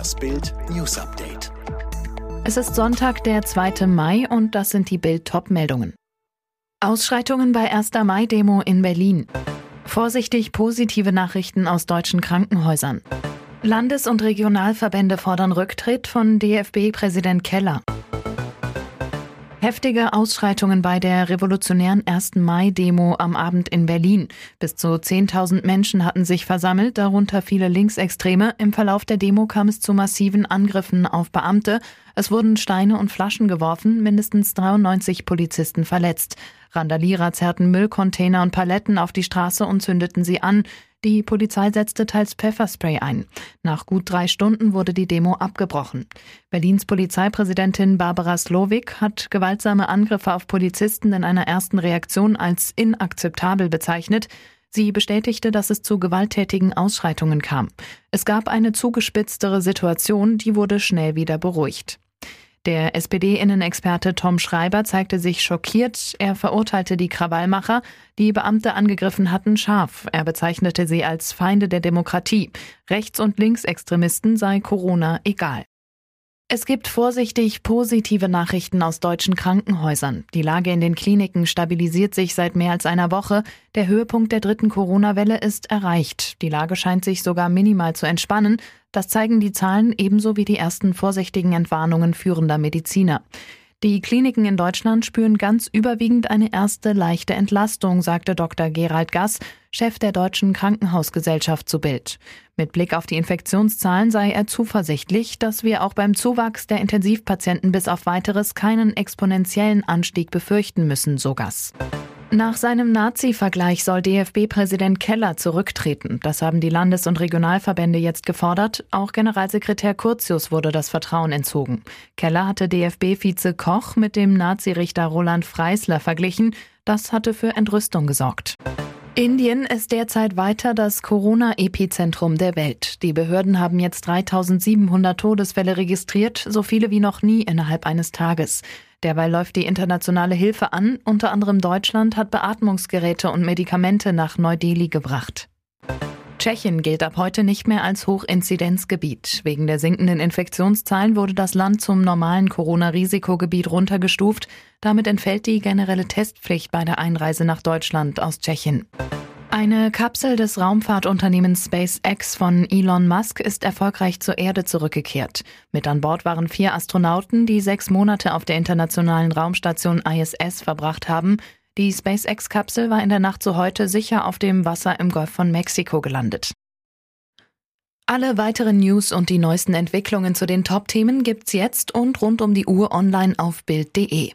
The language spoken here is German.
Das Bild News Update. Es ist Sonntag, der 2. Mai und das sind die Bild Top-Meldungen. Ausschreitungen bei 1. Mai-Demo in Berlin. Vorsichtig positive Nachrichten aus deutschen Krankenhäusern. Landes- und Regionalverbände fordern Rücktritt von DFB-Präsident Keller. Heftige Ausschreitungen bei der revolutionären 1. Mai-Demo am Abend in Berlin. Bis zu 10.000 Menschen hatten sich versammelt, darunter viele Linksextreme. Im Verlauf der Demo kam es zu massiven Angriffen auf Beamte. Es wurden Steine und Flaschen geworfen, mindestens 93 Polizisten verletzt. Randalierer zerrten Müllcontainer und Paletten auf die Straße und zündeten sie an. Die Polizei setzte teils Pfefferspray ein. Nach gut drei Stunden wurde die Demo abgebrochen. Berlins Polizeipräsidentin Barbara Slowik hat gewaltsame Angriffe auf Polizisten in einer ersten Reaktion als inakzeptabel bezeichnet. Sie bestätigte, dass es zu gewalttätigen Ausschreitungen kam. Es gab eine zugespitztere Situation, die wurde schnell wieder beruhigt. Der SPD-Innenexperte Tom Schreiber zeigte sich schockiert. Er verurteilte die Krawallmacher, die Beamte angegriffen hatten, scharf. Er bezeichnete sie als Feinde der Demokratie. Rechts- und Linksextremisten sei Corona egal. Es gibt vorsichtig positive Nachrichten aus deutschen Krankenhäusern. Die Lage in den Kliniken stabilisiert sich seit mehr als einer Woche. Der Höhepunkt der dritten Corona-Welle ist erreicht. Die Lage scheint sich sogar minimal zu entspannen. Das zeigen die Zahlen ebenso wie die ersten vorsichtigen Entwarnungen führender Mediziner. Die Kliniken in Deutschland spüren ganz überwiegend eine erste leichte Entlastung, sagte Dr. Gerald Gass, Chef der Deutschen Krankenhausgesellschaft zu Bild. Mit Blick auf die Infektionszahlen sei er zuversichtlich, dass wir auch beim Zuwachs der Intensivpatienten bis auf weiteres keinen exponentiellen Anstieg befürchten müssen, so. Nach seinem Nazi-Vergleich soll DFB-Präsident Keller zurücktreten. Das haben die Landes- und Regionalverbände jetzt gefordert. Auch Generalsekretär Curtius wurde das Vertrauen entzogen. Keller hatte DFB-Vize Koch mit dem Nazi-Richter Roland Freisler verglichen. Das hatte für Entrüstung gesorgt. Indien ist derzeit weiter das Corona-Epizentrum der Welt. Die Behörden haben jetzt 3700 Todesfälle registriert, so viele wie noch nie innerhalb eines Tages. Derweil läuft die internationale Hilfe an. Unter anderem Deutschland hat Beatmungsgeräte und Medikamente nach Neu-Delhi gebracht. Tschechien gilt ab heute nicht mehr als Hochinzidenzgebiet. Wegen der sinkenden Infektionszahlen wurde das Land zum normalen Corona-Risikogebiet runtergestuft. Damit entfällt die generelle Testpflicht bei der Einreise nach Deutschland aus Tschechien. Eine Kapsel des Raumfahrtunternehmens SpaceX von Elon Musk ist erfolgreich zur Erde zurückgekehrt. Mit an Bord waren vier Astronauten, die sechs Monate auf der internationalen Raumstation ISS verbracht haben. Die SpaceX-Kapsel war in der Nacht zu heute sicher auf dem Wasser im Golf von Mexiko gelandet. Alle weiteren News und die neuesten Entwicklungen zu den Top-Themen gibt's jetzt und rund um die Uhr online auf Bild.de.